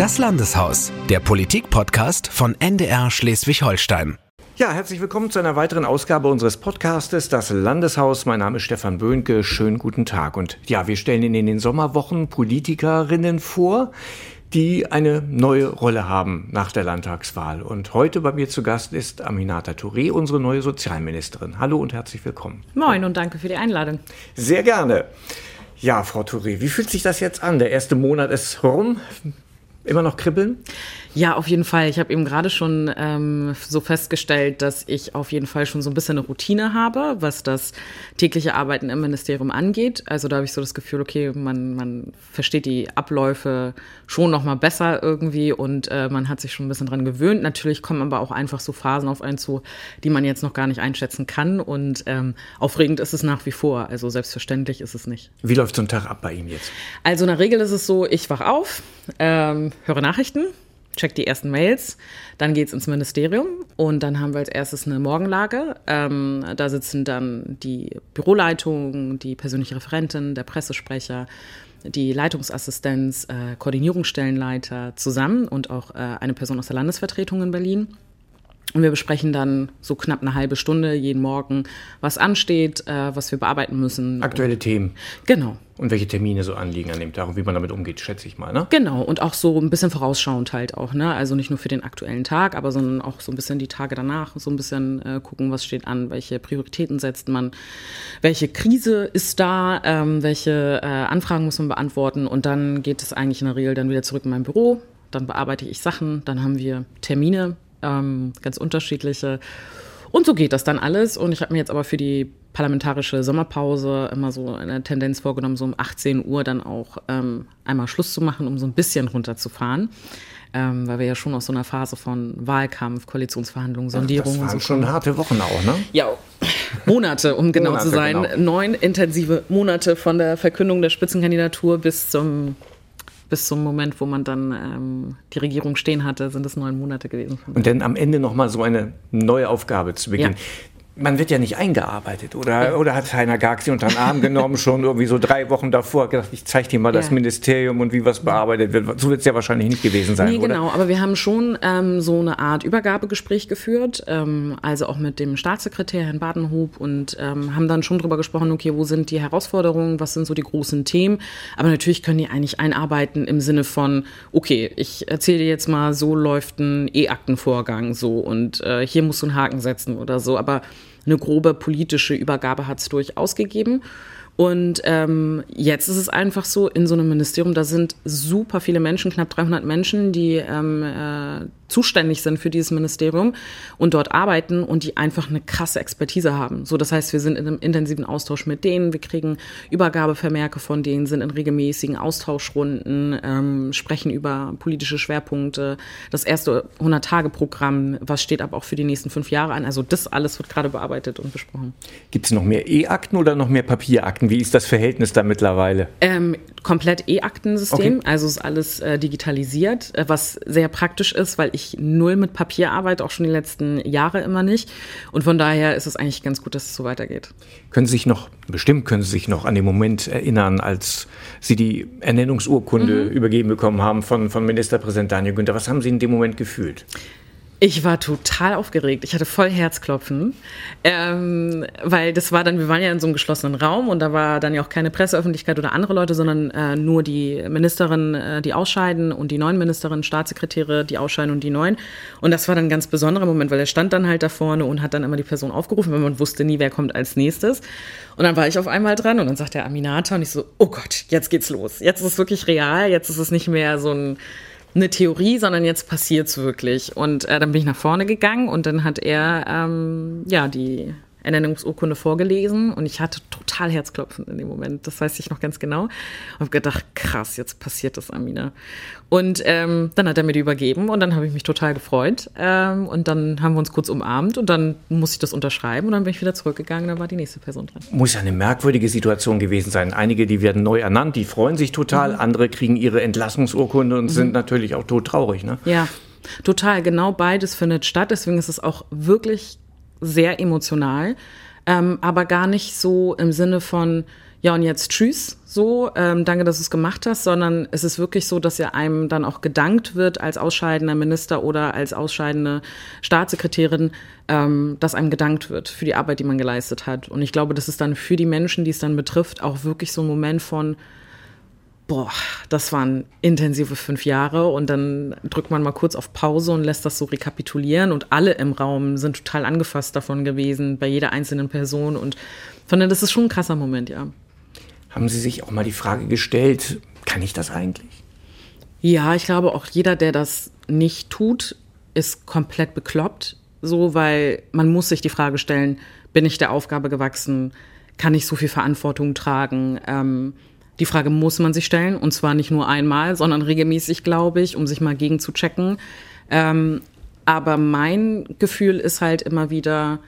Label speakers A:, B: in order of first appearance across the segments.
A: Das Landeshaus, der Politik-Podcast von NDR Schleswig-Holstein.
B: Ja, herzlich willkommen zu einer weiteren Ausgabe unseres Podcastes Das Landeshaus. Mein Name ist Stefan Böhnke. Schönen guten Tag. Und ja, wir stellen Ihnen in den Sommerwochen Politikerinnen vor, die eine neue Rolle haben nach der Landtagswahl. Und heute bei mir zu Gast ist Aminata Touré, unsere neue Sozialministerin. Hallo und herzlich willkommen.
C: Moin und danke für die Einladung.
B: Sehr gerne. Ja, Frau Touré, wie fühlt sich das jetzt an? Der erste Monat ist rum. Immer noch kribbeln?
C: Ja, auf jeden Fall. Ich habe eben gerade schon ähm, so festgestellt, dass ich auf jeden Fall schon so ein bisschen eine Routine habe, was das tägliche Arbeiten im Ministerium angeht. Also da habe ich so das Gefühl, okay, man, man versteht die Abläufe schon noch mal besser irgendwie und äh, man hat sich schon ein bisschen dran gewöhnt. Natürlich kommen aber auch einfach so Phasen auf einen zu, die man jetzt noch gar nicht einschätzen kann und ähm, aufregend ist es nach wie vor. Also selbstverständlich ist es nicht.
B: Wie läuft so ein Tag ab bei Ihnen jetzt?
C: Also in der Regel ist es so, ich wach auf, ähm, höre Nachrichten, check die ersten Mails, dann geht's ins Ministerium und dann haben wir als erstes eine Morgenlage. Ähm, da sitzen dann die Büroleitung, die persönliche Referentin, der Pressesprecher, die Leitungsassistenz, äh, Koordinierungsstellenleiter zusammen und auch äh, eine Person aus der Landesvertretung in Berlin. Und wir besprechen dann so knapp eine halbe Stunde jeden Morgen, was ansteht, äh, was wir bearbeiten müssen.
B: Aktuelle Themen.
C: Genau.
B: Und welche Termine so anliegen an dem Tag und wie man damit umgeht, schätze ich mal, ne?
C: Genau. Und auch so ein bisschen vorausschauend halt auch, ne? Also nicht nur für den aktuellen Tag, aber sondern auch so ein bisschen die Tage danach, so ein bisschen äh, gucken, was steht an, welche Prioritäten setzt man, welche Krise ist da, ähm, welche äh, Anfragen muss man beantworten. Und dann geht es eigentlich in der Regel dann wieder zurück in mein Büro. Dann bearbeite ich Sachen, dann haben wir Termine, ähm, ganz unterschiedliche. Und so geht das dann alles. Und ich habe mir jetzt aber für die parlamentarische Sommerpause immer so eine Tendenz vorgenommen, so um 18 Uhr dann auch ähm, einmal Schluss zu machen, um so ein bisschen runterzufahren. Ähm, weil wir ja schon aus so einer Phase von Wahlkampf, Koalitionsverhandlungen, Sondierungen.
B: Das waren
C: und so
B: schon harte Wochen auch, ne?
C: Ja, Monate, um genau
B: Monate,
C: zu sein.
B: genau.
C: Neun intensive Monate von der Verkündung der Spitzenkandidatur bis zum bis zum Moment, wo man dann ähm, die Regierung stehen hatte, sind es neun Monate gewesen.
B: Und dann am Ende nochmal so eine neue Aufgabe zu beginnen.
C: Ja.
B: Man wird ja nicht eingearbeitet, oder, oder hat Heiner Garg sie unter den Arm genommen, schon irgendwie so drei Wochen davor, gedacht, ich zeige dir mal das
C: Ja.
B: Ministerium und wie was bearbeitet wird. So wird es ja wahrscheinlich nicht gewesen sein,
C: Nee,
B: oder?
C: genau, aber wir haben schon ähm, so eine Art Übergabegespräch geführt, ähm, also auch mit dem Staatssekretär Herrn Badenhub und ähm, haben dann schon drüber gesprochen, okay, wo sind die Herausforderungen, was sind so die großen Themen, aber natürlich können die eigentlich einarbeiten im Sinne von, okay, ich erzähle dir jetzt mal, so läuft ein E-Aktenvorgang so und äh, hier musst du einen Haken setzen oder so, aber eine grobe politische Übergabe hat es durchaus gegeben. Und ähm, jetzt ist es einfach so, in so einem Ministerium, da sind super viele Menschen, knapp 300 Menschen, die ähm, äh, zuständig sind für dieses Ministerium und dort arbeiten und die einfach eine krasse Expertise haben. So, das heißt, wir sind in einem intensiven Austausch mit denen, wir kriegen Übergabevermerke von denen, sind in regelmäßigen Austauschrunden, ähm, sprechen über politische Schwerpunkte, das erste 100-Tage-Programm, was steht aber auch für die nächsten fünf Jahre an. Also das alles wird gerade bearbeitet und besprochen.
B: Gibt es noch mehr E-Akten oder noch mehr Papierakten? Wie ist das Verhältnis da mittlerweile?
C: Ähm, komplett E-Aktensystem,
B: Okay.
C: also ist alles äh, digitalisiert, äh, was sehr praktisch ist, weil ich null mit Papier arbeite, auch schon die letzten Jahre immer nicht. Und von daher ist es eigentlich ganz gut, dass es so weitergeht.
B: Können Sie sich noch, bestimmt können Sie sich noch an den Moment erinnern, als Sie die Ernennungsurkunde übergeben bekommen haben von, von Ministerpräsident Daniel Günther. Was haben Sie in dem Moment gefühlt?
C: Ich war total aufgeregt. Ich hatte voll Herzklopfen, ähm, weil das war dann, wir waren ja in so einem geschlossenen Raum und da war dann ja auch keine Presseöffentlichkeit oder andere Leute, sondern äh, nur die Ministerin, äh, die ausscheiden und die neuen Ministerinnen, Staatssekretäre, die ausscheiden und die neuen. Und das war dann ein ganz besonderer Moment, weil er stand dann halt da vorne und hat dann immer die Person aufgerufen, weil man wusste nie, wer kommt als nächstes. Und dann war ich auf einmal dran und dann sagt der Aminata und ich so, oh Gott, jetzt geht's los. Jetzt ist es wirklich real, jetzt ist es nicht mehr so ein eine Theorie, sondern jetzt passiert's wirklich. Und äh, dann bin ich nach vorne gegangen und dann hat er ähm, ja die Ernennungsurkunde vorgelesen und ich hatte total Herzklopfen in dem Moment. Das weiß ich noch ganz genau. Und habe gedacht, krass, jetzt passiert das, Amina. Und ähm, dann hat er mir die übergeben und dann habe ich mich total gefreut. Ähm, und dann haben wir uns kurz umarmt und dann musste ich das unterschreiben und dann bin ich wieder zurückgegangen. Dann war die nächste Person dran.
B: Muss ja eine merkwürdige Situation gewesen sein. Einige, die werden neu ernannt, die freuen sich total, andere kriegen ihre Entlassungsurkunde und sind natürlich auch todtraurig. Ne?
C: Ja, total. Genau beides findet statt. Deswegen ist es auch wirklich sehr emotional. ähm, aber gar nicht so im Sinne von, ja und jetzt tschüss, so, ähm, danke, dass du es gemacht hast, sondern es ist wirklich so, dass ja einem dann auch gedankt wird als ausscheidender Minister oder als ausscheidende Staatssekretärin, ähm, dass einem gedankt wird für die Arbeit, die man geleistet hat. Und ich glaube, das ist dann für die Menschen, die es dann betrifft, auch wirklich so ein Moment von, boah, das waren intensive fünf Jahre und dann drückt man mal kurz auf Pause und lässt das so rekapitulieren und alle im Raum sind total angefasst davon gewesen, bei jeder einzelnen Person und von daher, das ist schon ein krasser Moment, ja.
B: Haben Sie sich auch mal die Frage gestellt, kann ich das eigentlich?
C: Ja, ich glaube auch jeder, der das nicht tut, ist komplett bekloppt, so, weil man muss sich die Frage stellen, bin ich der Aufgabe gewachsen? Kann ich so viel Verantwortung tragen? Ähm, die Frage muss man sich stellen und zwar nicht nur einmal, sondern regelmäßig, glaube ich, um sich mal gegen zu checken. Ähm, aber mein Gefühl ist halt immer wieder,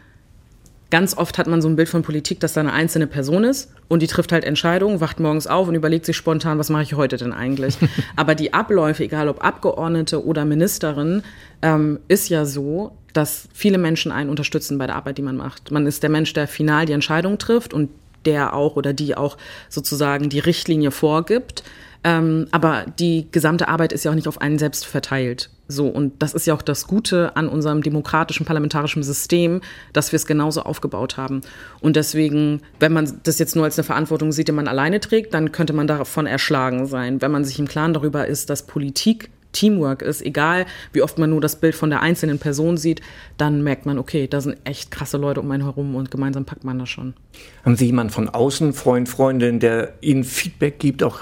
C: ganz oft hat man so ein Bild von Politik, dass da eine einzelne Person ist und die trifft halt Entscheidungen, wacht morgens auf und überlegt sich spontan, was mache ich heute denn eigentlich? Aber die Abläufe, egal ob Abgeordnete oder Ministerin, ähm, ist ja so, dass viele Menschen einen unterstützen bei der Arbeit, die man macht. Man ist der Mensch, der final die Entscheidung trifft und der auch oder die auch sozusagen die Richtlinie vorgibt. Ähm, aber die gesamte Arbeit ist ja auch nicht auf einen selbst verteilt. So, und das ist ja auch das Gute an unserem demokratischen parlamentarischen System, dass wir es genauso aufgebaut haben. Und deswegen, wenn man das jetzt nur als eine Verantwortung sieht, die man alleine trägt, dann könnte man davon erschlagen sein. Wenn man sich im Klaren darüber ist, dass Politik Teamwork ist, egal wie oft man nur das Bild von der einzelnen Person sieht, dann merkt man, okay, da sind echt krasse Leute um einen herum und gemeinsam packt man das schon.
B: Haben Sie jemanden von außen, Freund, Freundin, der Ihnen Feedback gibt, auch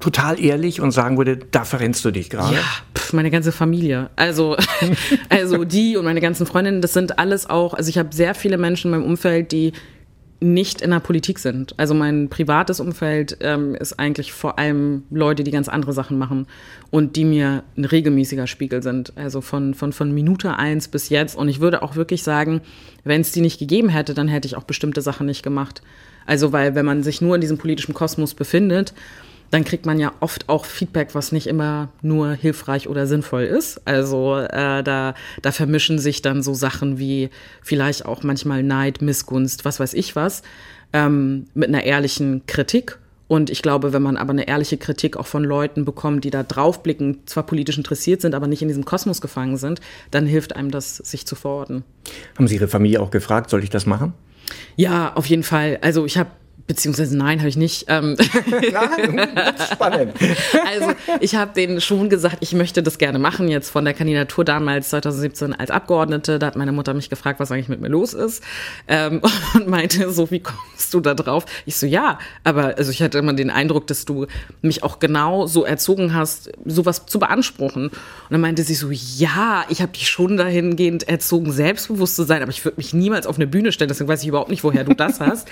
B: total ehrlich und sagen würde, da verrennst du dich gerade?
C: Ja, pf, meine ganze Familie. Also, also die und meine ganzen Freundinnen, das sind alles auch, also ich habe sehr viele Menschen in meinem Umfeld, die nicht in der Politik sind. Also mein privates Umfeld ähm, ist eigentlich vor allem Leute, die ganz andere Sachen machen und die mir ein regelmäßiger Spiegel sind. Also von, von, von Minute eins bis jetzt. Und ich würde auch wirklich sagen, wenn es die nicht gegeben hätte, dann hätte ich auch bestimmte Sachen nicht gemacht. Also weil wenn man sich nur in diesem politischen Kosmos befindet, dann kriegt man ja oft auch Feedback, was nicht immer nur hilfreich oder sinnvoll ist. Also äh, da, da vermischen sich dann so Sachen wie vielleicht auch manchmal Neid, Missgunst, was weiß ich was, ähm, mit einer ehrlichen Kritik. Und ich glaube, wenn man aber eine ehrliche Kritik auch von Leuten bekommt, die da draufblicken, zwar politisch interessiert sind, aber nicht in diesem Kosmos gefangen sind, dann hilft einem das, sich zu verorten.
B: Haben Sie Ihre Familie auch gefragt, soll ich das machen?
C: Ja, auf jeden Fall. Also ich habe Beziehungsweise nein, habe ich nicht. Ähm
B: nein, spannend.
C: Also ich habe denen schon gesagt, ich möchte das gerne machen, jetzt von der Kandidatur damals 2017 als Abgeordnete. Da hat meine Mutter mich gefragt, was eigentlich mit mir los ist ähm, und meinte so, wie kommst du da drauf? Ich so, ja, aber also ich hatte immer den Eindruck, dass du mich auch genau so erzogen hast, sowas zu beanspruchen. Und dann meinte sie so, ja, ich habe dich schon dahingehend erzogen, selbstbewusst zu sein, aber ich würde mich niemals auf eine Bühne stellen, deswegen weiß ich überhaupt nicht, woher du das hast.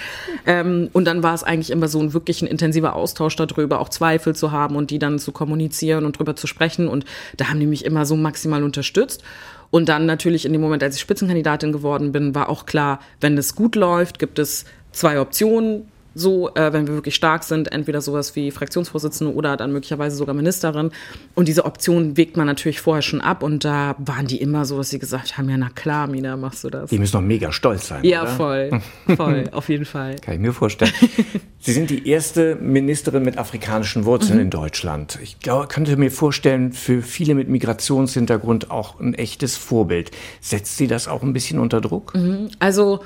C: ähm, und dann war es eigentlich immer so ein wirklich ein intensiver Austausch darüber, auch Zweifel zu haben und die dann zu kommunizieren und drüber zu sprechen. Und da haben die mich immer so maximal unterstützt. Und dann natürlich in dem Moment, als ich Spitzenkandidatin geworden bin, war auch klar, wenn es gut läuft, gibt es zwei Optionen so, äh, wenn wir wirklich stark sind, entweder sowas wie Fraktionsvorsitzende oder dann möglicherweise sogar Ministerin. Und diese Option wägt man natürlich vorher schon ab und da waren die immer so, dass sie gesagt haben, ja, na klar, Mina, machst du das.
B: Die müssen doch mega stolz sein.
C: Ja,
B: oder?
C: voll, voll, auf jeden Fall.
B: Kann ich mir vorstellen. Sie sind die erste Ministerin mit afrikanischen Wurzeln mhm. in Deutschland. Ich glaub, könnte mir vorstellen, für viele mit Migrationshintergrund auch ein echtes Vorbild. Setzt Sie das auch ein bisschen unter Druck?
C: Mhm. Also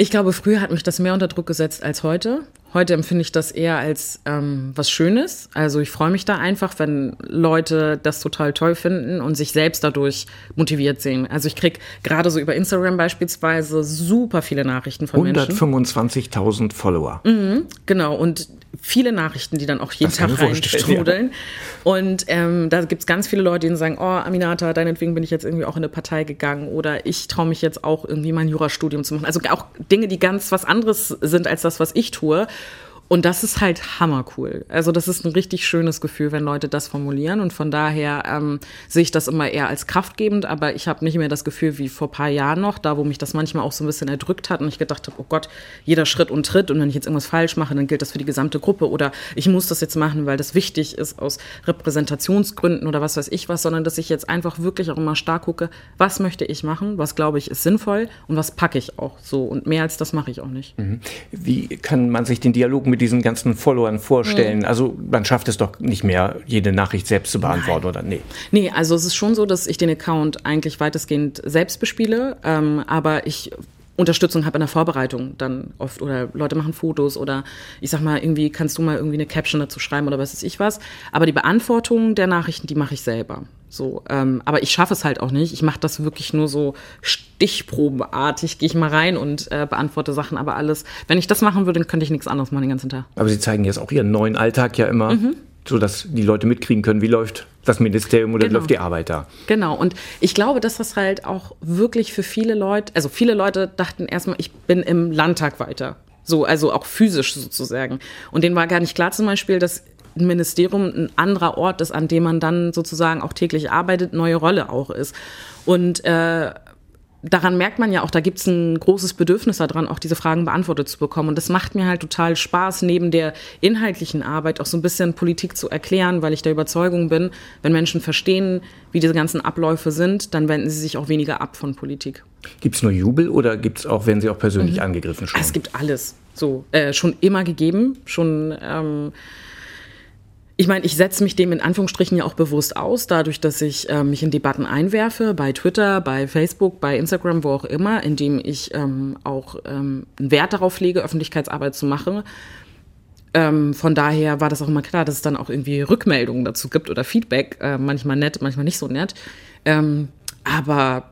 C: ich glaube, früher hat mich das mehr unter Druck gesetzt als heute. Heute empfinde ich das eher als ähm, was Schönes. Also ich freue mich da einfach, wenn Leute das total toll finden und sich selbst dadurch motiviert sehen. Also ich kriege gerade so über Instagram beispielsweise super viele Nachrichten von
B: 125 Menschen. 125.000 Follower.
C: Mhm, genau. Und viele Nachrichten, die dann auch jeden Tag reinstrudeln. Ja. Und ähm, da gibt es ganz viele Leute, die sagen, oh, Aminata, deinetwegen bin ich jetzt irgendwie auch in eine Partei gegangen oder ich traue mich jetzt auch irgendwie mein Jurastudium zu machen. Also auch Dinge, die ganz was anderes sind als das, was ich tue. Und das ist halt hammercool. Also das ist ein richtig schönes Gefühl, wenn Leute das formulieren. Und von daher ähm, sehe ich das immer eher als kraftgebend. Aber ich habe nicht mehr das Gefühl wie vor paar Jahren noch, da wo mich das manchmal auch so ein bisschen erdrückt hat und ich gedacht habe, oh Gott, jeder Schritt und Tritt. Und wenn ich jetzt irgendwas falsch mache, dann gilt das für die gesamte Gruppe. Oder ich muss das jetzt machen, weil das wichtig ist aus Repräsentationsgründen oder was weiß ich was. Sondern dass ich jetzt einfach wirklich auch immer stark gucke, was möchte ich machen, was glaube ich ist sinnvoll und was packe ich auch so. Und mehr als das mache ich auch nicht.
B: Mhm. Wie kann man sich den Dialog mit diesen ganzen Followern vorstellen? Mhm. Also man schafft es doch nicht mehr, jede Nachricht selbst zu beantworten, Nein. oder? Nee.
C: Nee, also es ist schon so, dass ich den Account eigentlich weitestgehend selbst bespiele, ähm, aber ich Unterstützung habe in der Vorbereitung dann oft oder Leute machen Fotos oder ich sag mal irgendwie kannst du mal irgendwie eine Caption dazu schreiben oder was weiß ich was. Aber die Beantwortung der Nachrichten, die mache ich selber. So, ähm, aber ich schaffe es halt auch nicht. Ich mache das wirklich nur so stichprobenartig. Gehe ich mal rein und äh, beantworte Sachen, aber alles. Wenn ich das machen würde, dann könnte ich nichts anderes machen den ganzen Tag.
B: Aber Sie zeigen jetzt auch Ihren neuen Alltag ja immer, mhm. So dass die Leute mitkriegen können, wie läuft das Ministerium oder genau. läuft die Arbeit da.
C: Genau. Und ich glaube, dass das halt auch wirklich für viele Leute, also viele Leute dachten erstmal, ich bin im Landtag weiter. So, also auch physisch sozusagen. Und denen war gar nicht klar zum Beispiel, dass ein Ministerium ein anderer Ort ist, an dem man dann sozusagen auch täglich arbeitet, neue Rolle auch ist. Und äh, daran merkt man ja auch, da gibt es ein großes Bedürfnis daran, auch diese Fragen beantwortet zu bekommen. Und das macht mir halt total Spaß, neben der inhaltlichen Arbeit auch so ein bisschen Politik zu erklären, weil ich der Überzeugung bin, wenn Menschen verstehen, wie diese ganzen Abläufe sind, dann wenden sie sich auch weniger ab von Politik.
B: Gibt es nur Jubel oder gibt es auch, werden sie auch persönlich mhm. angegriffen
C: schon? Es gibt alles. So, äh, schon immer gegeben, schon ähm, ich meine, ich setze mich dem in Anführungsstrichen ja auch bewusst aus, dadurch, dass ich äh, mich in Debatten einwerfe, bei Twitter, bei Facebook, bei Instagram, wo auch immer, indem ich ähm, auch ähm, einen Wert darauf lege, Öffentlichkeitsarbeit zu machen. Ähm, von daher war das auch immer klar, dass es dann auch irgendwie Rückmeldungen dazu gibt oder Feedback, äh, manchmal nett, manchmal nicht so nett. Ähm, aber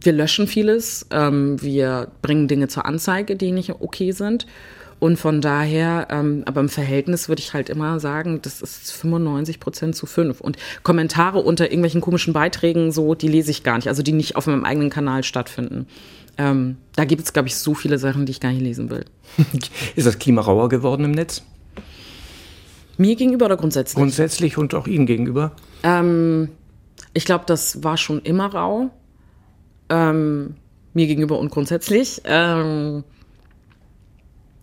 C: wir löschen vieles, ähm, wir bringen Dinge zur Anzeige, die nicht okay sind. Und von daher, ähm, aber im Verhältnis würde ich halt immer sagen, das ist 95 Prozent zu fünf. Und Kommentare unter irgendwelchen komischen Beiträgen, so, die lese ich gar nicht, also die nicht auf meinem eigenen Kanal stattfinden. Ähm, da gibt es, glaube ich, so viele Sachen, die ich gar nicht lesen will.
B: ist das Klima rauer geworden im Netz?
C: Mir gegenüber oder grundsätzlich?
B: Grundsätzlich und auch Ihnen gegenüber?
C: Ähm, ich glaube, das war schon immer rau. Ähm, mir gegenüber und grundsätzlich. Ähm,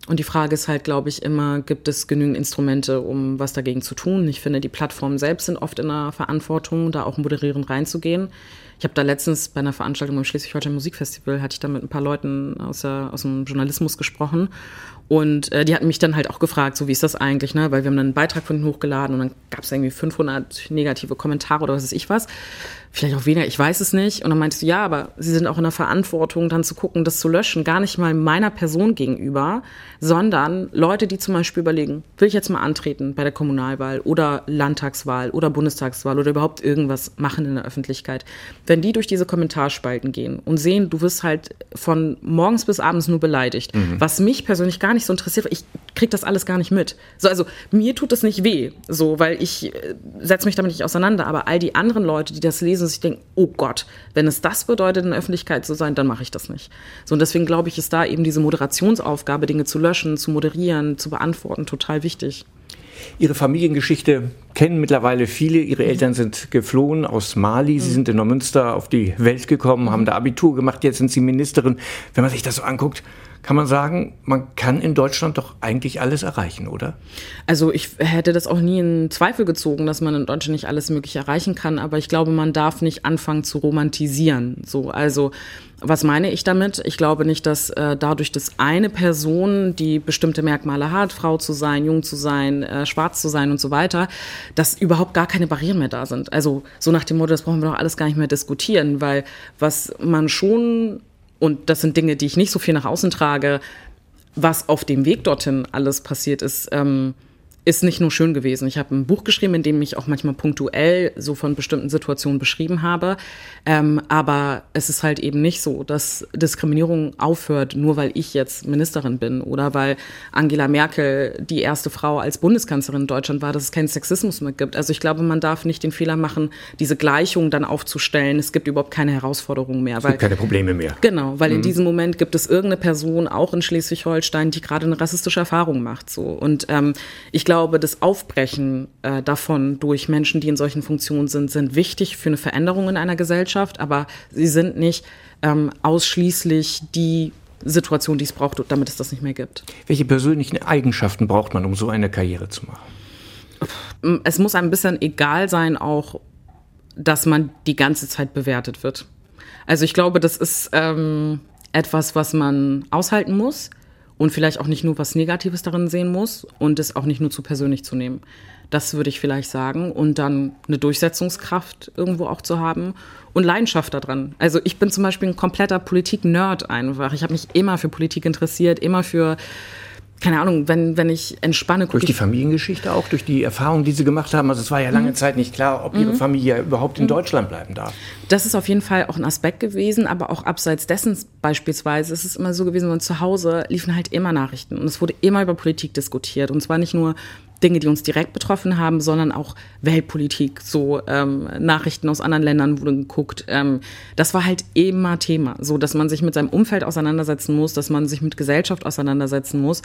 C: und die Frage ist halt, glaube ich, immer, gibt es genügend Instrumente, um was dagegen zu tun? Ich finde, die Plattformen selbst sind oft in der Verantwortung, da auch moderierend reinzugehen. Ich habe da letztens bei einer Veranstaltung beim Schleswig-Holstein Musikfestival, hatte ich da mit ein paar Leuten aus, der, aus dem Journalismus gesprochen. Und äh, die hatten mich dann halt auch gefragt, so wie ist das eigentlich, ne? Weil wir haben dann einen Beitrag von denen hochgeladen und dann gab es irgendwie 500 negative Kommentare oder was weiß ich was vielleicht auch weniger, ich weiß es nicht. Und dann meintest du, ja, aber sie sind auch in der Verantwortung, dann zu gucken, das zu löschen, gar nicht mal meiner Person gegenüber, sondern Leute, die zum Beispiel überlegen, will ich jetzt mal antreten bei der Kommunalwahl oder Landtagswahl oder Bundestagswahl oder überhaupt irgendwas machen in der Öffentlichkeit. Wenn die durch diese Kommentarspalten gehen und sehen, du wirst halt von morgens bis abends nur beleidigt, mhm. was mich persönlich gar nicht so interessiert, ich krieg das alles gar nicht mit. So, also mir tut es nicht weh, so, weil ich äh, setze mich damit nicht auseinander, aber all die anderen Leute, die das lesen, dass ich denke, oh Gott, wenn es das bedeutet, in der Öffentlichkeit zu sein, dann mache ich das nicht. So, und deswegen glaube ich, ist da eben diese Moderationsaufgabe, Dinge zu löschen, zu moderieren, zu beantworten, total wichtig.
B: Ihre Familiengeschichte kennen mittlerweile viele. Ihre. Eltern sind geflohen aus Mali. Sie mhm. sind in Neumünster auf die Welt gekommen, haben da Abitur gemacht. Jetzt sind Sie Ministerin. Wenn man sich das so anguckt, kann man sagen, man kann in Deutschland doch eigentlich alles erreichen, oder?
C: Also ich hätte das auch nie in Zweifel gezogen, dass man in Deutschland nicht alles Mögliche erreichen kann, aber ich glaube, man darf nicht anfangen zu romantisieren. So, also was meine ich damit? Ich glaube nicht, dass äh, dadurch, dass eine Person, die bestimmte Merkmale hat, Frau zu sein, jung zu sein, äh, schwarz zu sein und so weiter, dass überhaupt gar keine Barrieren mehr da sind. Also so nach dem Motto, das brauchen wir doch alles gar nicht mehr diskutieren, weil was man schon und das sind Dinge, die ich nicht so viel nach außen trage, was auf dem Weg dorthin alles passiert ist. Ähm, ist nicht nur schön gewesen. Ich habe ein Buch geschrieben, in dem ich auch manchmal punktuell so von bestimmten Situationen beschrieben habe. Ähm, aber es ist halt eben nicht so, dass Diskriminierung aufhört, nur weil ich jetzt Ministerin bin oder weil Angela Merkel die erste Frau als Bundeskanzlerin in Deutschland war, dass es keinen Sexismus mehr gibt. Also ich glaube, man darf nicht den Fehler machen, diese Gleichung dann aufzustellen. Es gibt überhaupt keine Herausforderungen mehr.
B: Es gibt keine Probleme mehr.
C: Genau, weil mhm. in diesem Moment gibt es irgendeine Person, auch in Schleswig-Holstein, die gerade eine rassistische Erfahrung macht. So. Und ähm, ich glaube, glaube, das Aufbrechen äh, davon durch Menschen, die in solchen Funktionen sind, sind wichtig für eine Veränderung in einer Gesellschaft, aber sie sind nicht ähm, ausschließlich die Situation, die es braucht, damit es das nicht mehr gibt.
B: Welche persönlichen Eigenschaften braucht man, um so eine Karriere zu machen?
C: Es muss ein bisschen egal sein, auch, dass man die ganze Zeit bewertet wird. Also ich glaube, das ist ähm, etwas, was man aushalten muss und vielleicht auch nicht nur was Negatives darin sehen muss und es auch nicht nur zu persönlich zu nehmen. Das würde ich vielleicht sagen. Und dann eine Durchsetzungskraft irgendwo auch zu haben und Leidenschaft daran. Also ich bin zum Beispiel ein kompletter Politik-Nerd einfach. Ich habe mich immer für Politik interessiert, immer für keine Ahnung, wenn, wenn ich entspanne.
B: Durch die Familiengeschichte auch, durch die Erfahrungen, die Sie gemacht haben. Also es war ja lange mhm. Zeit nicht klar, ob Ihre mhm. Familie überhaupt in mhm. Deutschland bleiben darf.
C: Das ist auf jeden Fall auch ein Aspekt gewesen, aber auch abseits dessen beispielsweise ist es immer so gewesen, wenn zu Hause liefen halt immer Nachrichten und es wurde immer über Politik diskutiert. Und zwar nicht nur Dinge, die uns direkt betroffen haben, sondern auch Weltpolitik, so ähm, Nachrichten aus anderen Ländern wurden geguckt. Ähm, das war halt immer Thema, so dass man sich mit seinem Umfeld auseinandersetzen muss, dass man sich mit Gesellschaft auseinandersetzen muss.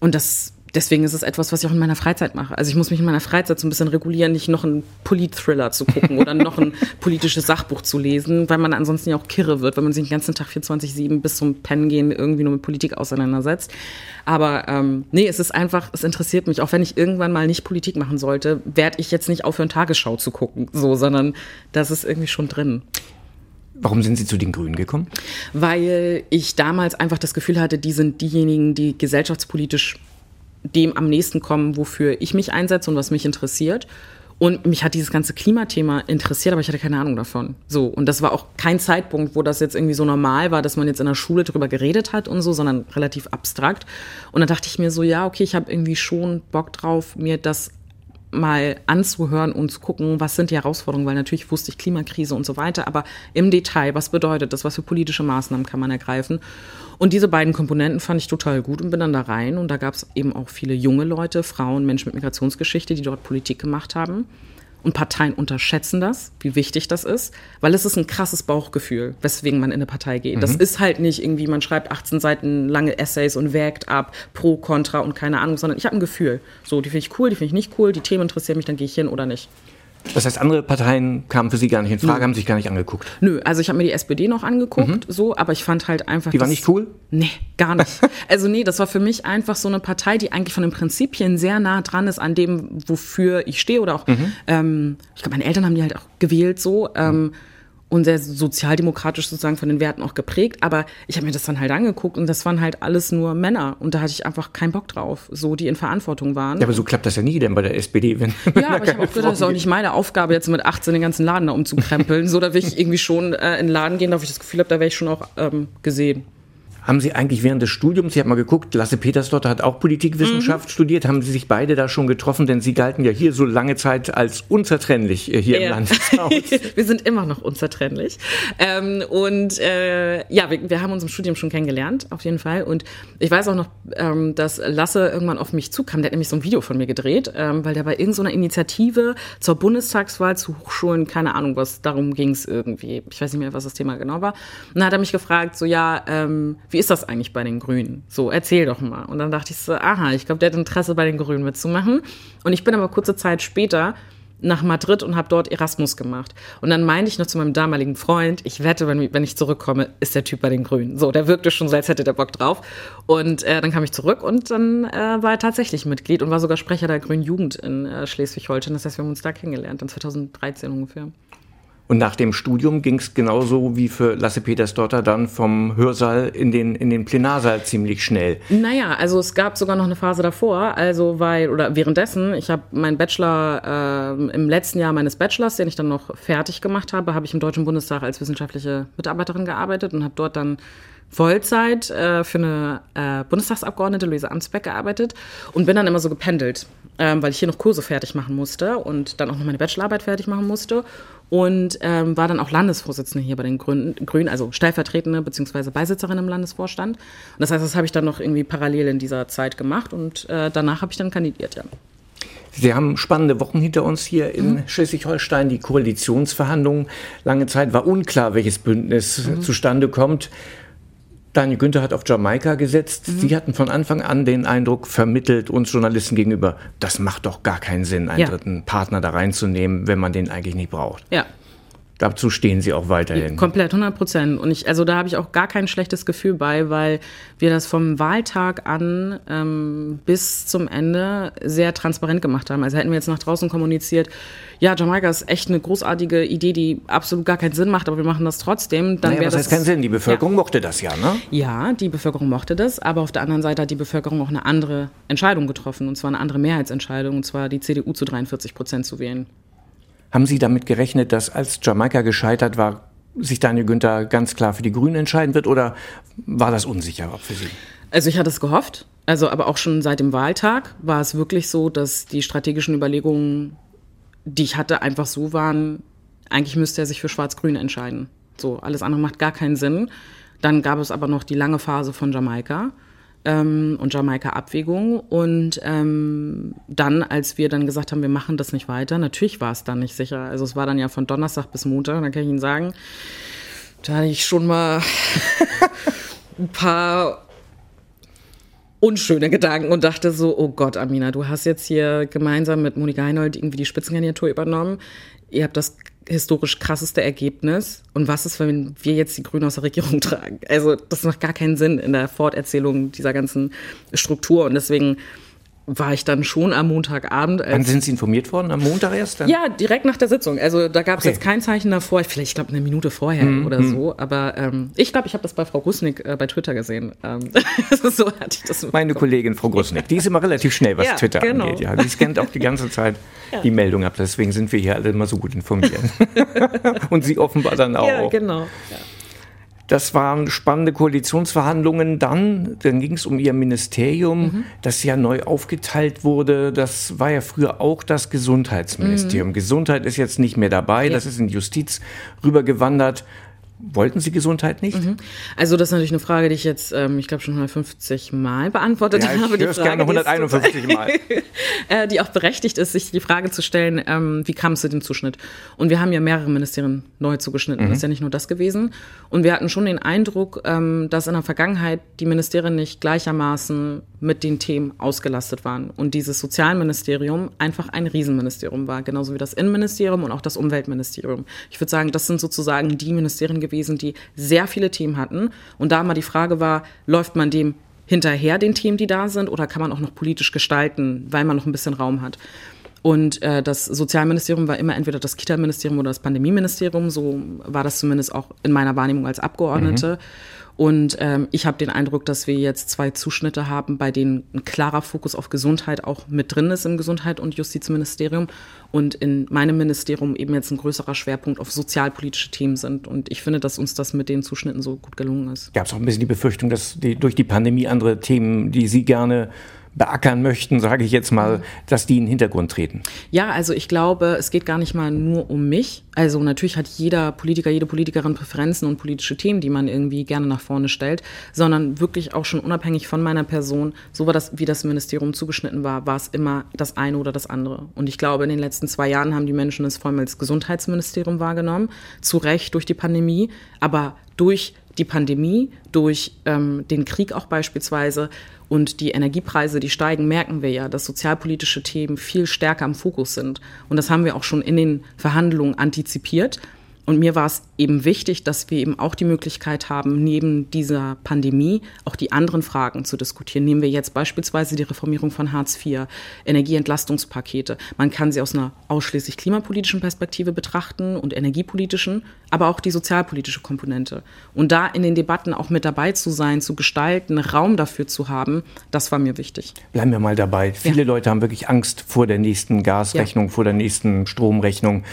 C: Und das deswegen ist es etwas, was ich auch in meiner Freizeit mache. Also ich muss mich in meiner Freizeit so ein bisschen regulieren, nicht noch einen Polit-Thriller zu gucken oder noch ein politisches Sachbuch zu lesen, weil man ansonsten ja auch kirre wird, wenn man sich den ganzen Tag 24-7 bis zum Pennen gehen irgendwie nur mit Politik auseinandersetzt. Aber ähm, nee, es ist einfach, es interessiert mich. Auch wenn ich irgendwann mal nicht Politik machen sollte, werde ich jetzt nicht aufhören, Tagesschau zu gucken, so, sondern das ist irgendwie schon drin.
B: Warum sind Sie zu den Grünen gekommen?
C: Weil ich damals einfach das Gefühl hatte, die sind diejenigen, die gesellschaftspolitisch dem am nächsten kommen, wofür ich mich einsetze und was mich interessiert. Und mich hat dieses ganze Klimathema interessiert, aber ich hatte keine Ahnung davon. So. Und das war auch kein Zeitpunkt, wo das jetzt irgendwie so normal war, dass man jetzt in der Schule drüber geredet hat und so, sondern relativ abstrakt. Und dann dachte ich mir so, ja, okay, ich habe irgendwie schon Bock drauf, mir das mal anzuhören und zu gucken, was sind die Herausforderungen, weil natürlich wusste ich Klimakrise und so weiter, aber im Detail, was bedeutet das, was für politische Maßnahmen kann man ergreifen? Und diese beiden Komponenten fand ich total gut und bin dann da rein und da gab es eben auch viele junge Leute, Frauen, Menschen mit Migrationsgeschichte, die dort Politik gemacht haben. Und Parteien unterschätzen das, wie wichtig das ist, weil es ist ein krasses Bauchgefühl, weswegen man in eine Partei geht. Mhm. Das ist halt nicht irgendwie, man schreibt 18 Seiten lange Essays und wägt ab, pro, contra und keine Ahnung, sondern ich habe ein Gefühl. So, die finde ich cool, die finde ich nicht cool, die Themen interessieren mich, dann gehe ich hin oder nicht.
B: Das heißt, andere Parteien kamen für Sie gar nicht in Frage, Nö. haben sich gar nicht angeguckt?
C: Nö, also ich habe mir die SPD noch angeguckt, mhm. so, aber ich fand halt einfach.
B: Die war nicht cool?
C: Nee, gar nicht. also nee, das war für mich einfach so eine Partei, die eigentlich von den Prinzipien sehr nah dran ist an dem, wofür ich stehe oder auch, mhm. ähm, ich glaube, meine Eltern haben die halt auch gewählt so. Ähm, mhm und sehr sozialdemokratisch sozusagen von den Werten auch geprägt. Aber ich habe mir das dann halt angeguckt und das waren halt alles nur Männer und da hatte ich einfach keinen Bock drauf, so die in Verantwortung waren.
B: Ja, aber so klappt das ja nie denn bei der SPD, wenn.
C: Ja, aber ich habe auch gedacht, das ist auch nicht meine Aufgabe, jetzt mit 18 den ganzen Laden da umzukrempeln. so, da will ich irgendwie schon äh, in den Laden gehen, da ich das Gefühl habe, da wäre ich schon auch ähm, gesehen.
B: Haben Sie eigentlich während des Studiums, ich habe mal geguckt, Lasse Petersdotter hat auch Politikwissenschaft mhm. studiert, haben Sie sich beide da schon getroffen? Denn Sie galten ja hier so lange Zeit als unzertrennlich äh, hier ja. im Landeshaus.
C: wir sind immer noch unzertrennlich. Ähm, und äh, ja, wir, wir, haben uns im Studium schon kennengelernt, auf jeden Fall. Und ich weiß auch noch, ähm, dass Lasse irgendwann auf mich zukam. Der hat nämlich so ein Video von mir gedreht, ähm, weil der bei irgendeiner Initiative zur Bundestagswahl zu Hochschulen, keine Ahnung was, darum ging es irgendwie. Ich weiß nicht mehr, was das Thema genau war. Und dann hat er mich gefragt, so ja, ähm, wie wie ist das eigentlich bei den Grünen? So, erzähl doch mal. Und dann dachte ich so, aha, ich glaube, der hat Interesse bei den Grünen mitzumachen. Und ich bin aber kurze Zeit später nach Madrid und habe dort Erasmus gemacht. Und dann meinte ich noch zu meinem damaligen Freund, ich wette, wenn, wenn ich zurückkomme, ist der Typ bei den Grünen. So, der wirkte schon so, als hätte der Bock drauf. Und äh, dann kam ich zurück und dann äh, war er tatsächlich Mitglied und war sogar Sprecher der Grünen Jugend in äh, Schleswig-Holstein. Das heißt, wir haben uns da kennengelernt, in 2013 ungefähr.
B: Und nach dem Studium ging es genauso wie für Lasse Petersdotter dann vom Hörsaal in den, in den Plenarsaal ziemlich schnell.
C: Naja, also es gab sogar noch eine Phase davor, also weil, oder währenddessen, ich habe meinen Bachelor äh, im letzten Jahr meines Bachelors, den ich dann noch fertig gemacht habe, habe ich im Deutschen Bundestag als wissenschaftliche Mitarbeiterin gearbeitet und habe dort dann Vollzeit äh, für eine äh, Bundestagsabgeordnete, Luise Amtsbeck, gearbeitet und bin dann immer so gependelt. ähm, weil ich hier noch Kurse fertig machen musste und dann auch noch meine Bachelorarbeit fertig machen musste und ähm, war dann auch Landesvorsitzende hier bei den Grünen, also stellvertretende bzw. Beisitzerin im Landesvorstand. Und das heißt, das habe ich dann noch irgendwie parallel in dieser Zeit gemacht und äh, danach habe ich dann kandidiert, ja.
B: Sie haben spannende Wochen hinter uns hier in mhm. Schleswig-Holstein. Die Koalitionsverhandlungen. Lange Zeit war unklar, welches Bündnis mhm. zustande kommt. Daniel Günther hat auf Jamaika gesetzt. Mhm. Sie hatten von Anfang an den Eindruck vermittelt, uns Journalisten gegenüber, das macht doch gar keinen Sinn, einen ja. dritten Partner da reinzunehmen, wenn man den eigentlich nicht braucht.
C: Ja,
B: Dazu stehen Sie auch weiterhin.
C: Komplett, 100 Prozent. Und ich, also da habe ich auch gar kein schlechtes Gefühl bei, weil wir das vom Wahltag an ähm, bis zum Ende sehr transparent gemacht haben. Also hätten wir jetzt nach draußen kommuniziert, ja, Jamaika ist echt eine großartige Idee, die absolut gar keinen Sinn macht, aber wir machen das trotzdem.
B: Dann naja, das heißt keinen Sinn. Die Bevölkerung ja. mochte das ja, ne?
C: Ja, die Bevölkerung mochte das, aber auf der anderen Seite hat die Bevölkerung auch eine andere Entscheidung getroffen, und zwar eine andere Mehrheitsentscheidung, und zwar die CDU zu 43 Prozent zu wählen.
B: Haben Sie damit gerechnet, dass als Jamaika gescheitert war, sich Daniel Günther ganz klar für die Grünen entscheiden wird oder war das unsicher für Sie?
C: Also ich hatte es gehofft. Also aber auch schon seit dem Wahltag war es wirklich so, dass die strategischen Überlegungen, die ich hatte, einfach so waren, eigentlich müsste er sich für Schwarz-Grün entscheiden. So, alles andere macht gar keinen Sinn. Dann gab es aber noch die lange Phase von Jamaika ähm, und Jamaika-Abwägung. Und ähm, dann, als wir dann gesagt haben, wir machen das nicht weiter, natürlich war es dann nicht sicher. Also es war dann ja von Donnerstag bis Montag, da kann ich Ihnen sagen, da hatte ich schon mal ein paar unschöne Gedanken und dachte so, oh Gott, Amina, du hast jetzt hier gemeinsam mit Monika Heinold irgendwie die Spitzenkandidatur übernommen. Ihr habt das historisch krasseste Ergebnis. Und was ist, wenn wir jetzt die Grünen aus der Regierung tragen? Also das macht gar keinen Sinn in der Forterzählung dieser ganzen Struktur. Und deswegen war ich dann schon am Montagabend.
B: Wann sind Sie informiert worden? Am Montag erst? Dann?
C: Ja, direkt nach der Sitzung. Also da gab es okay. jetzt kein Zeichen davor. Vielleicht, ich glaube, eine Minute vorher mm, oder mm. so. Aber ähm, ich glaube, ich habe das bei Frau Grusnick äh, bei Twitter gesehen. Ähm,
B: so hatte ich das. Meine Kollegin Frau Grusnick, die ist immer relativ schnell, was ja, Twitter genau. angeht. Ja, die scannt auch die ganze Zeit ja. die Meldung ab. Deswegen sind wir hier alle immer so gut informiert. Und Sie offenbar dann auch.
C: Ja, genau. Ja.
B: Das waren spannende Koalitionsverhandlungen. Dann, dann ging es um ihr Ministerium, mhm. das ja neu aufgeteilt wurde. Das war ja früher auch das Gesundheitsministerium. Mhm. Gesundheit ist jetzt nicht mehr dabei. Ja. Das ist in Justiz rübergewandert. Wollten Sie Gesundheit nicht? Mhm.
C: Also das ist natürlich eine Frage, die ich jetzt, ähm, ich glaube, schon 150 Mal beantwortet
B: ja, ich
C: habe.
B: Die Frage, gerne 151 die Mal.
C: äh, die auch berechtigt ist, sich die Frage zu stellen, ähm, wie kam es zu dem Zuschnitt? Und wir haben ja mehrere Ministerien neu zugeschnitten. Mhm. Das ist ja nicht nur das gewesen. Und wir hatten schon den Eindruck, ähm, dass in der Vergangenheit die Ministerien nicht gleichermaßen mit den Themen ausgelastet waren. Und dieses Sozialministerium einfach ein Riesenministerium war, genauso wie das Innenministerium und auch das Umweltministerium. Ich würde sagen, das sind sozusagen die Ministerien gewesen, die sehr viele Themen hatten. Und da mal die Frage war, läuft man dem hinterher, den Themen, die da sind, oder kann man auch noch politisch gestalten, weil man noch ein bisschen Raum hat? Und äh, das Sozialministerium war immer entweder das Kita-Ministerium oder das Pandemieministerium. So war das zumindest auch in meiner Wahrnehmung als Abgeordnete. Mhm. Und ähm, ich habe den Eindruck, dass wir jetzt zwei Zuschnitte haben, bei denen ein klarer Fokus auf Gesundheit auch mit drin ist im Gesundheit- und Justizministerium und in meinem Ministerium eben jetzt ein größerer Schwerpunkt auf sozialpolitische Themen sind. Und ich finde, dass uns das mit den Zuschnitten so gut gelungen ist.
B: Gab es auch ein bisschen die Befürchtung, dass die, durch die Pandemie andere Themen, die Sie gerne beackern möchten, sage ich jetzt mal, dass die in den Hintergrund treten?
C: Ja, also ich glaube, es geht gar nicht mal nur um mich. Also natürlich hat jeder Politiker, jede Politikerin Präferenzen und politische Themen, die man irgendwie gerne nach vorne stellt, sondern wirklich auch schon unabhängig von meiner Person, so war das, wie das Ministerium zugeschnitten war, war es immer das eine oder das andere. Und ich glaube, in den letzten zwei Jahren haben die Menschen es vor allem als Gesundheitsministerium wahrgenommen, zu Recht durch die Pandemie, aber durch die Pandemie, durch ähm, den Krieg auch beispielsweise und die Energiepreise, die steigen, merken wir ja, dass sozialpolitische Themen viel stärker im Fokus sind. Und das haben wir auch schon in den Verhandlungen antizipiert. Und mir war es eben wichtig, dass wir eben auch die Möglichkeit haben, neben dieser Pandemie auch die anderen Fragen zu diskutieren. Nehmen wir jetzt beispielsweise die Reformierung von Hartz IV, Energieentlastungspakete. Man kann sie aus einer ausschließlich klimapolitischen Perspektive betrachten und energiepolitischen, aber auch die sozialpolitische Komponente. Und da in den Debatten auch mit dabei zu sein, zu gestalten, Raum dafür zu haben, das war mir wichtig.
B: Bleiben wir mal dabei. Viele ja. Leute haben wirklich Angst vor der nächsten Gasrechnung, ja. vor der nächsten Stromrechnung.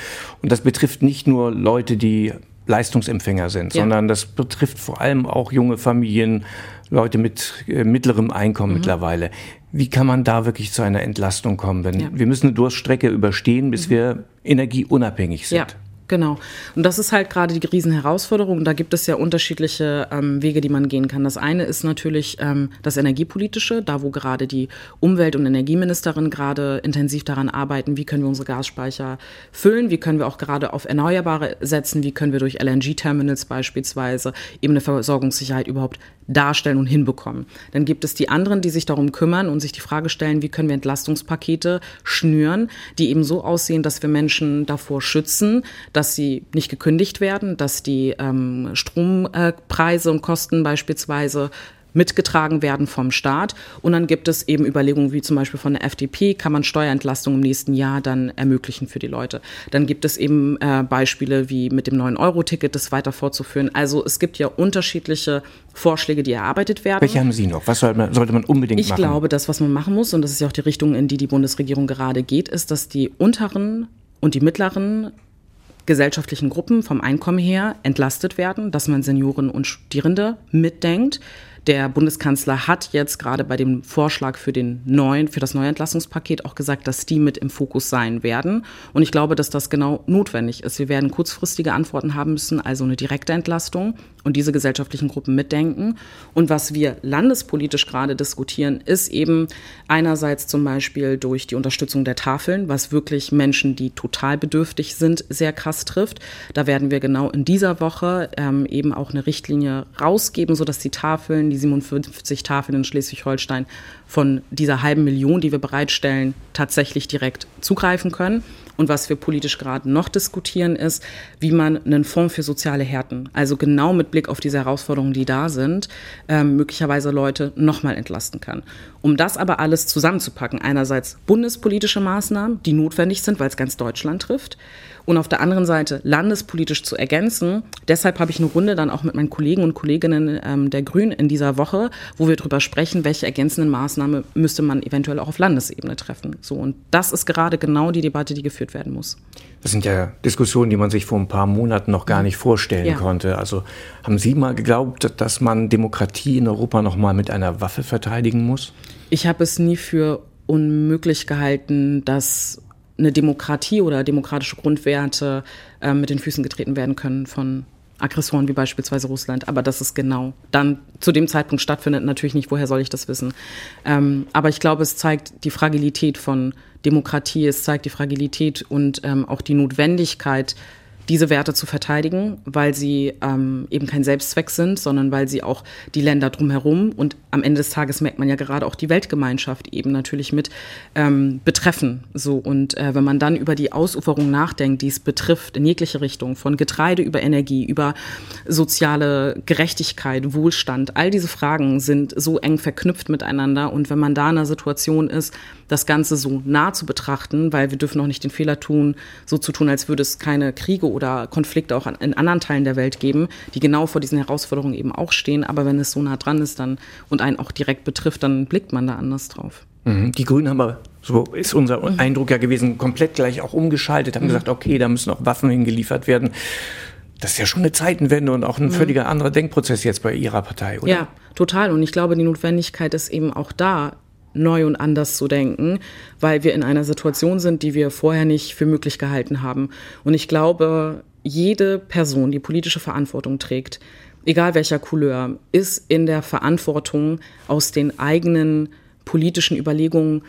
B: Und das betrifft nicht nur Leute, Leute, die Leistungsempfänger sind, ja. sondern das betrifft vor allem auch junge Familien, Leute mit äh, mittlerem Einkommen mhm. mittlerweile. Wie kann man da wirklich zu einer Entlastung kommen? Denn ja. wir müssen eine Durststrecke überstehen, bis mhm. wir energieunabhängig sind.
C: Ja. Genau. Und das ist halt gerade die Riesenherausforderung. Da gibt es ja unterschiedliche ähm, Wege, die man gehen kann. Das eine ist natürlich ähm, das Energiepolitische, da wo gerade die Umwelt- und Energieministerin gerade intensiv daran arbeiten, wie können wir unsere Gasspeicher füllen, wie können wir auch gerade auf Erneuerbare setzen, wie können wir durch LNG-Terminals beispielsweise eben eine Versorgungssicherheit überhaupt darstellen und hinbekommen. Dann gibt es die anderen, die sich darum kümmern und sich die Frage stellen, wie können wir Entlastungspakete schnüren, die eben so aussehen, dass wir Menschen davor schützen, dass sie nicht gekündigt werden, dass die ähm, Strompreise und Kosten beispielsweise mitgetragen werden vom Staat. Und dann gibt es eben Überlegungen wie zum Beispiel von der FDP, kann man Steuerentlastung im nächsten Jahr dann ermöglichen für die Leute. Dann gibt es eben äh, Beispiele wie mit dem 9-Euro-Ticket das weiter fortzuführen. Also es gibt ja unterschiedliche Vorschläge, die erarbeitet werden.
B: Welche haben Sie noch? Was sollte man, sollte man unbedingt
C: ich
B: machen?
C: Ich glaube, das, was man machen muss, und das ist ja auch die Richtung, in die die Bundesregierung gerade geht, ist, dass die unteren und die mittleren gesellschaftlichen Gruppen vom Einkommen her entlastet werden, dass man Senioren und Studierende mitdenkt, der Bundeskanzler hat jetzt gerade bei dem Vorschlag für den neuen, für das neue Entlastungspaket auch gesagt, dass die mit im Fokus sein werden. Und ich glaube, dass das genau notwendig ist. Wir werden kurzfristige Antworten haben müssen, also eine direkte Entlastung und diese gesellschaftlichen Gruppen mitdenken. Und was wir landespolitisch gerade diskutieren, ist eben einerseits zum Beispiel durch die Unterstützung der Tafeln, was wirklich Menschen, die total bedürftig sind, sehr krass trifft. Da werden wir genau in dieser Woche ähm, eben auch eine Richtlinie rausgeben, sodass die Tafeln, die 57 Tafeln in Schleswig-Holstein von dieser halben Million, die wir bereitstellen, tatsächlich direkt zugreifen können. Und was wir politisch gerade noch diskutieren, ist, wie man einen Fonds für soziale Härten, also genau mit Blick auf diese Herausforderungen, die da sind, ähm, möglicherweise Leute nochmal entlasten kann. Um das aber alles zusammenzupacken, einerseits bundespolitische Maßnahmen, die notwendig sind, weil es ganz Deutschland trifft, und auf der anderen Seite landespolitisch zu ergänzen. Deshalb habe ich eine Runde dann auch mit meinen Kollegen und Kolleginnen ähm, der Grünen in dieser Woche, wo wir darüber sprechen, welche ergänzenden Maßnahmen müsste man eventuell auch auf Landesebene treffen. So und das ist gerade genau die Debatte, die geführt werden muss.
B: Das sind ja Diskussionen, die man sich vor ein paar Monaten noch gar nicht vorstellen ja. konnte. Also haben Sie mal geglaubt, dass man Demokratie in Europa noch mal mit einer Waffe verteidigen muss?
C: Ich habe es nie für unmöglich gehalten, dass eine Demokratie oder demokratische Grundwerte äh, mit den Füßen getreten werden können von Aggressoren wie beispielsweise Russland. Aber das ist genau dann zu dem Zeitpunkt stattfindet, natürlich nicht, woher soll ich das wissen. Ähm, aber ich glaube, es zeigt die Fragilität von Demokratie, es zeigt die Fragilität und ähm, auch die Notwendigkeit, diese Werte zu verteidigen, weil sie ähm, eben kein Selbstzweck sind, sondern weil sie auch die Länder drumherum und am Ende des Tages merkt man ja gerade auch die Weltgemeinschaft eben natürlich mit ähm, betreffen. So und äh, wenn man dann über die Ausuferung nachdenkt, die es betrifft in jegliche Richtung, von Getreide über Energie, über soziale Gerechtigkeit, Wohlstand, all diese Fragen sind so eng verknüpft miteinander und wenn man da in einer Situation ist, das Ganze so nah zu betrachten, weil wir dürfen auch nicht den Fehler tun, so zu tun, als würde es keine Kriege oder Konflikte auch in anderen Teilen der Welt geben, die genau vor diesen Herausforderungen eben auch stehen. Aber wenn es so nah dran ist dann und einen auch direkt betrifft, dann blickt man da anders drauf.
B: Mhm. Die Grünen haben aber, so ist unser mhm. Eindruck ja gewesen, komplett gleich auch umgeschaltet, haben mhm. gesagt, okay, da müssen auch Waffen hingeliefert werden. Das ist ja schon eine Zeitenwende und auch ein mhm. völliger anderer Denkprozess jetzt bei Ihrer Partei, oder?
C: Ja, total. Und ich glaube, die Notwendigkeit ist eben auch da, neu und anders zu denken, weil wir in einer Situation sind, die wir vorher nicht für möglich gehalten haben. Und ich glaube, jede Person, die politische Verantwortung trägt, egal welcher Couleur, ist in der Verantwortung, aus den eigenen politischen Überlegungen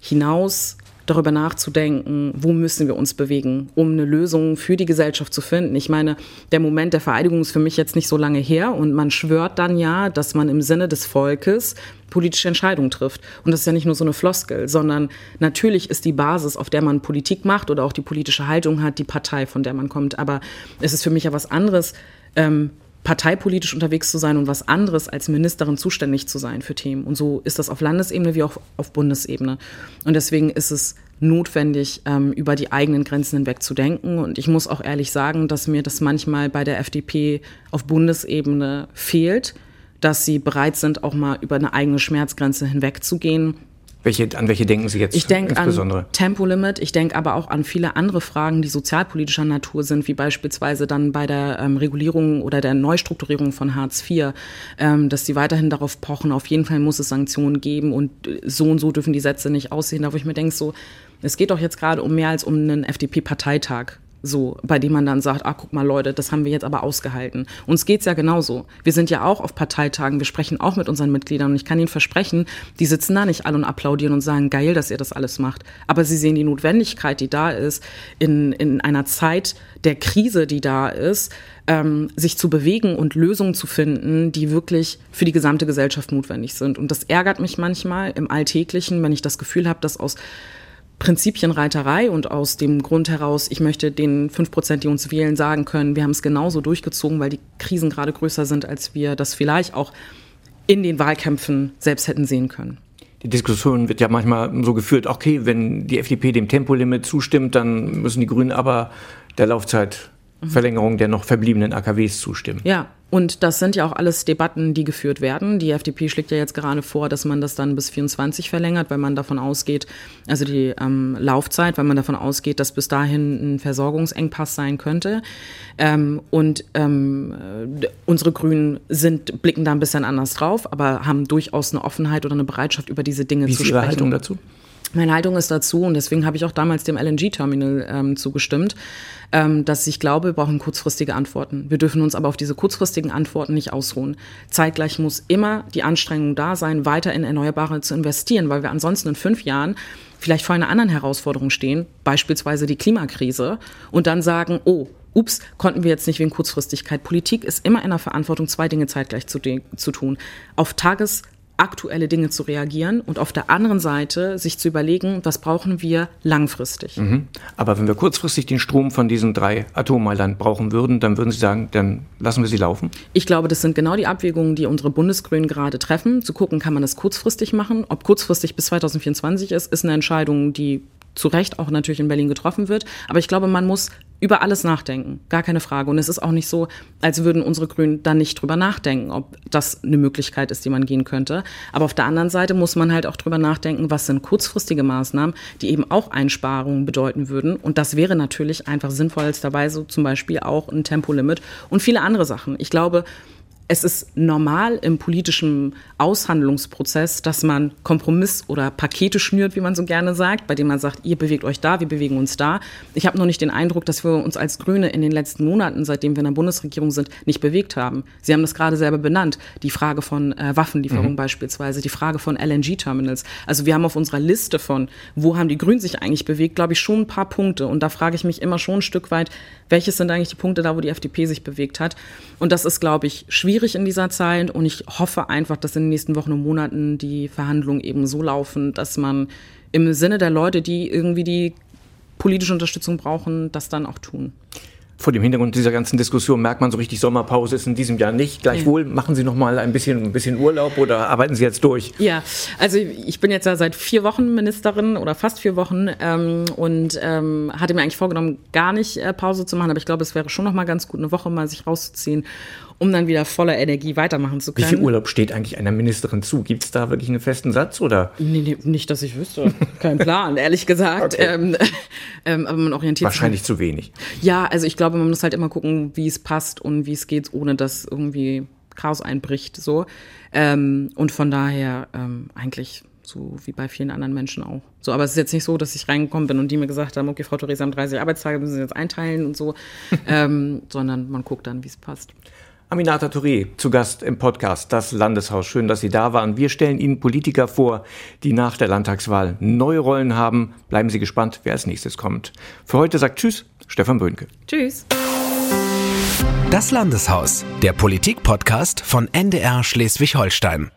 C: hinaus darüber nachzudenken, wo müssen wir uns bewegen, um eine Lösung für die Gesellschaft zu finden. Ich meine, der Moment der Vereidigung ist für mich jetzt nicht so lange her und man schwört dann ja, dass man im Sinne des Volkes politische Entscheidungen trifft. Und das ist ja nicht nur so eine Floskel, sondern natürlich ist die Basis, auf der man Politik macht oder auch die politische Haltung hat, die Partei, von der man kommt. Aber es ist für mich ja was anderes, ähm, parteipolitisch unterwegs zu sein und was anderes als Ministerin zuständig zu sein für Themen. Und so ist das auf Landesebene wie auch auf Bundesebene. Und deswegen ist es notwendig, ähm, über die eigenen Grenzen hinweg zu denken. Und ich muss auch ehrlich sagen, dass mir das manchmal bei der FDP auf Bundesebene fehlt, dass sie bereit sind, auch mal über eine eigene Schmerzgrenze hinwegzugehen
B: Welche, an welche denken Sie jetzt
C: ich denk
B: insbesondere?
C: An Tempolimit, ich denke aber auch an viele andere Fragen, die sozialpolitischer Natur sind, wie beispielsweise dann bei der ähm, Regulierung oder der Neustrukturierung von Hartz IV, ähm, dass sie weiterhin darauf pochen, auf jeden Fall muss es Sanktionen geben und so und so dürfen die Sätze nicht aussehen. Da wo ich mir denke, so, es geht doch jetzt gerade um mehr als um einen FDP-Parteitag so, bei dem man dann sagt, ah, guck mal Leute, das haben wir jetzt aber ausgehalten. Uns geht's ja genauso. Wir sind ja auch auf Parteitagen, wir sprechen auch mit unseren Mitgliedern und ich kann Ihnen versprechen, die sitzen da nicht alle und applaudieren und sagen, geil, dass ihr das alles macht. Aber sie sehen die Notwendigkeit, die da ist, in, in einer Zeit der Krise, die da ist, ähm, sich zu bewegen und Lösungen zu finden, die wirklich für die gesamte Gesellschaft notwendig sind. Und das ärgert mich manchmal im Alltäglichen, wenn ich das Gefühl habe, dass aus Prinzipienreiterei und aus dem Grund heraus, ich möchte den fünf Prozent, die uns wählen, sagen können, wir haben es genauso durchgezogen, weil die Krisen gerade größer sind, als wir das vielleicht auch in den Wahlkämpfen selbst hätten sehen können.
B: Die Diskussion wird ja manchmal so geführt, okay, wenn die FDP dem Tempolimit zustimmt, dann müssen die Grünen aber der Laufzeitverlängerung der noch verbliebenen AKWs zustimmen.
C: Ja, und das sind ja auch alles Debatten, die geführt werden. Die FDP schlägt ja jetzt gerade vor, dass man das dann bis 24 verlängert, weil man davon ausgeht, also die ähm, Laufzeit, weil man davon ausgeht, dass bis dahin ein Versorgungsengpass sein könnte. Ähm, und ähm, unsere Grünen sind, blicken da ein bisschen anders drauf, aber haben durchaus eine Offenheit oder eine Bereitschaft, über diese Dinge
B: Wie
C: zu
B: ist
C: sprechen.
B: Ihre Haltung dazu?
C: Meine Haltung ist dazu, und deswegen habe ich auch damals dem LNG-Terminal ähm, zugestimmt, ähm, dass ich glaube, wir brauchen kurzfristige Antworten. Wir dürfen uns aber auf diese kurzfristigen Antworten nicht ausruhen. Zeitgleich muss immer die Anstrengung da sein, weiter in Erneuerbare zu investieren, weil wir ansonsten in fünf Jahren vielleicht vor einer anderen Herausforderung stehen, beispielsweise die Klimakrise, und dann sagen, oh, ups, konnten wir jetzt nicht wegen Kurzfristigkeit. Politik ist immer in der Verantwortung, zwei Dinge zeitgleich zu, zu tun. Auf Tages- aktuelle Dinge zu reagieren und auf der anderen Seite sich zu überlegen, was brauchen wir langfristig.
B: Mhm. Aber wenn wir kurzfristig den Strom von diesen drei Atommeilern brauchen würden, dann würden Sie sagen, dann lassen wir sie laufen?
C: Ich glaube, das sind genau die Abwägungen, die unsere Bundesgrünen gerade treffen. Zu gucken, kann man das kurzfristig machen? Ob kurzfristig bis 2024 ist, ist eine Entscheidung, die zu Recht auch natürlich in Berlin getroffen wird. Aber ich glaube, man muss über alles nachdenken. Gar keine Frage. Und es ist auch nicht so, als würden unsere Grünen da nicht drüber nachdenken, ob das eine Möglichkeit ist, die man gehen könnte. Aber auf der anderen Seite muss man halt auch drüber nachdenken, was sind kurzfristige Maßnahmen, die eben auch Einsparungen bedeuten würden. Und das wäre natürlich einfach sinnvoll als dabei, so zum Beispiel auch ein Tempolimit und viele andere Sachen. Ich glaube, es ist normal im politischen Aushandlungsprozess, dass man Kompromiss oder Pakete schnürt, wie man so gerne sagt, bei dem man sagt, ihr bewegt euch da, wir bewegen uns da. Ich habe noch nicht den Eindruck, dass wir uns als Grüne in den letzten Monaten, seitdem wir in der Bundesregierung sind, nicht bewegt haben. Sie haben das gerade selber benannt, die Frage von äh, Waffenlieferungen mhm. beispielsweise, die Frage von LNG-Terminals. Also wir haben auf unserer Liste von, wo haben die Grünen sich eigentlich bewegt, glaube ich, schon ein paar Punkte. Und da frage ich mich immer schon ein Stück weit, welches sind eigentlich die Punkte da, wo die FDP sich bewegt hat. Und das ist, glaube ich, schwierig schwierig in dieser Zeit und ich hoffe einfach, dass in den nächsten Wochen und Monaten die Verhandlungen eben so laufen, dass man im Sinne der Leute, die irgendwie die politische Unterstützung brauchen, das dann auch tun
B: vor dem Hintergrund dieser ganzen Diskussion merkt man so richtig, Sommerpause ist in diesem Jahr nicht. Gleichwohl ja. machen Sie noch mal ein bisschen, ein bisschen Urlaub oder arbeiten Sie jetzt durch?
C: Ja, also ich bin jetzt ja seit vier Wochen Ministerin oder fast vier Wochen ähm, und ähm, hatte mir eigentlich vorgenommen, gar nicht äh, Pause zu machen, aber ich glaube, es wäre schon noch mal ganz gut, eine Woche mal sich rauszuziehen, um dann wieder voller Energie weitermachen zu können.
B: Wie viel Urlaub steht eigentlich einer Ministerin zu? Gibt es da wirklich einen festen Satz oder?
C: Nee, nee, nicht, dass ich wüsste. Kein Plan, ehrlich gesagt. Okay. Ähm, ähm, aber man orientiert
B: Wahrscheinlich sich. zu wenig.
C: Ja, also ich glaube, man muss halt immer gucken, wie es passt und wie es geht, ohne dass irgendwie Chaos einbricht. So. Ähm, und von daher ähm, eigentlich so wie bei vielen anderen Menschen auch. So, aber es ist jetzt nicht so, dass ich reingekommen bin und die mir gesagt haben, okay, Frau Theresa, haben 30 Arbeitstage, müssen Sie jetzt einteilen und so, ähm, sondern man guckt dann, wie es passt.
B: Aminata Touré, zu Gast im Podcast Das Landeshaus. Schön, dass Sie da waren. Wir stellen Ihnen Politiker vor, die nach der Landtagswahl neue Rollen haben. Bleiben Sie gespannt, wer als nächstes kommt. Für heute sagt Tschüss, Stefan Böhnke.
C: Tschüss.
A: Das Landeshaus, der Politik-Podcast von NDR Schleswig-Holstein.